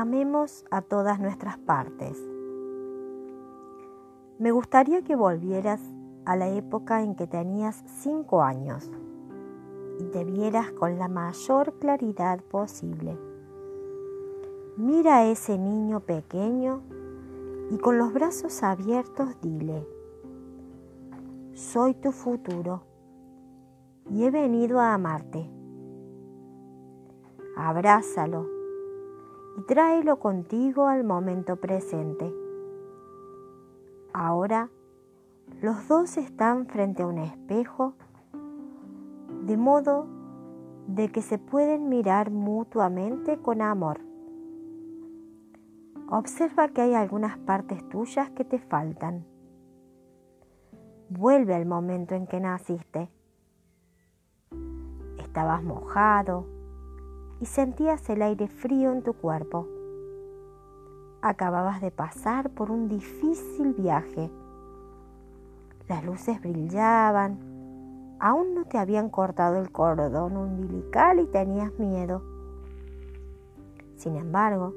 Amemos a todas nuestras partes. Me gustaría que volvieras a la época en que tenías cinco años y te vieras con la mayor claridad posible. Mira a ese niño pequeño y con los brazos abiertos dile, soy tu futuro y he venido a amarte. Abrázalo y tráelo contigo al momento presente. Ahora los dos están frente a un espejo, de modo de que se pueden mirar mutuamente con amor. Observa que hay algunas partes tuyas que te faltan. Vuelve al momento en que naciste. Estabas mojado, y sentías el aire frío en tu cuerpo. Acababas de pasar por un difícil viaje. Las luces brillaban, aún no te habían cortado el cordón umbilical y tenías miedo. Sin embargo,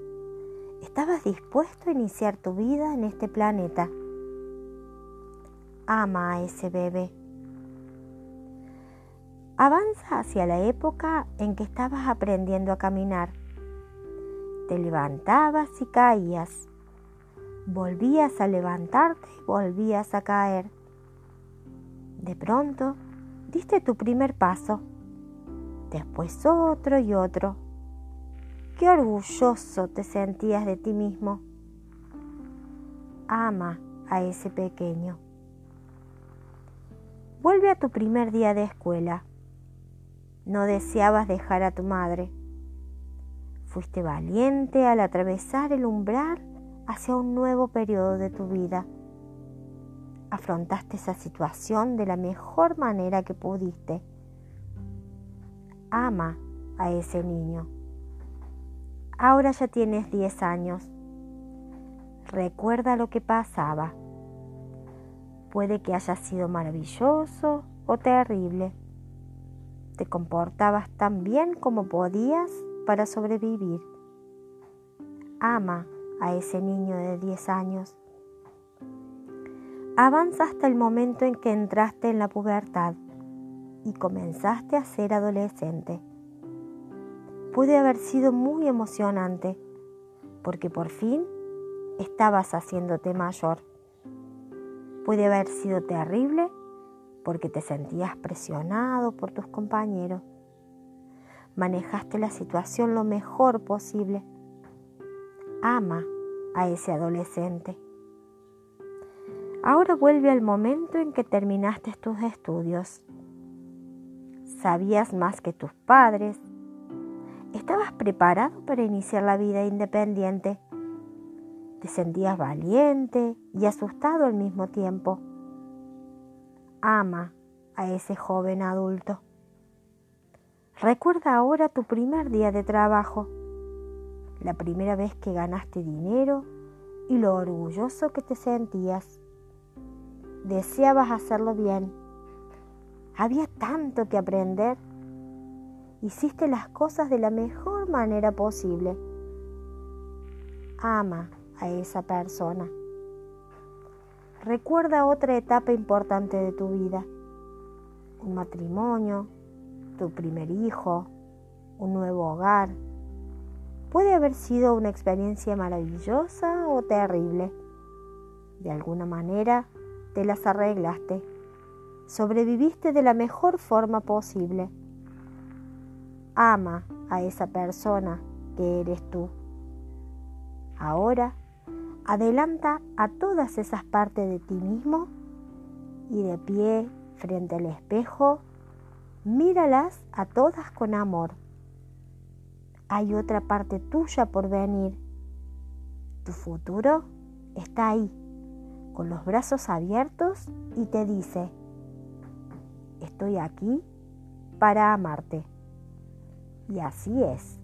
estabas dispuesto a iniciar tu vida en este planeta. Ama a ese bebé Avanza hacia la época en que estabas aprendiendo a caminar. Te levantabas y caías. Volvías a levantarte y volvías a caer. De pronto, diste tu primer paso, después otro y otro. Qué orgulloso te sentías de ti mismo. Ama a ese pequeño. Vuelve a tu primer día de escuela no deseabas dejar a tu madre. Fuiste valiente al atravesar el umbral hacia un nuevo periodo de tu vida. Afrontaste esa situación de la mejor manera que pudiste. Ama a ese niño. Ahora ya tienes 10 años. Recuerda lo que pasaba. Puede que haya sido maravilloso o terrible te comportabas tan bien como podías para sobrevivir. Ama a ese niño de 10 años. Avanza hasta el momento en que entraste en la pubertad y comenzaste a ser adolescente. Puede haber sido muy emocionante porque por fin estabas haciéndote mayor. Puede haber sido terrible porque te sentías presionado por tus compañeros. Manejaste la situación lo mejor posible. Ama a ese adolescente. Ahora vuelve al momento en que terminaste tus estudios. Sabías más que tus padres. Estabas preparado para iniciar la vida independiente. Te sentías valiente y asustado al mismo tiempo ama a ese joven adulto. Recuerda ahora tu primer día de trabajo, la primera vez que ganaste dinero y lo orgulloso que te sentías. Deseabas hacerlo bien. Había tanto que aprender. Hiciste las cosas de la mejor manera posible. Ama a esa persona. Recuerda otra etapa importante de tu vida, un matrimonio, tu primer hijo, un nuevo hogar. Puede haber sido una experiencia maravillosa o terrible. De alguna manera te las arreglaste. Sobreviviste de la mejor forma posible. Ama a esa persona que eres tú. Ahora Adelanta a todas esas partes de ti mismo y de pie frente al espejo, míralas a todas con amor. Hay otra parte tuya por venir. Tu futuro está ahí, con los brazos abiertos y te dice, estoy aquí para amarte. Y así es.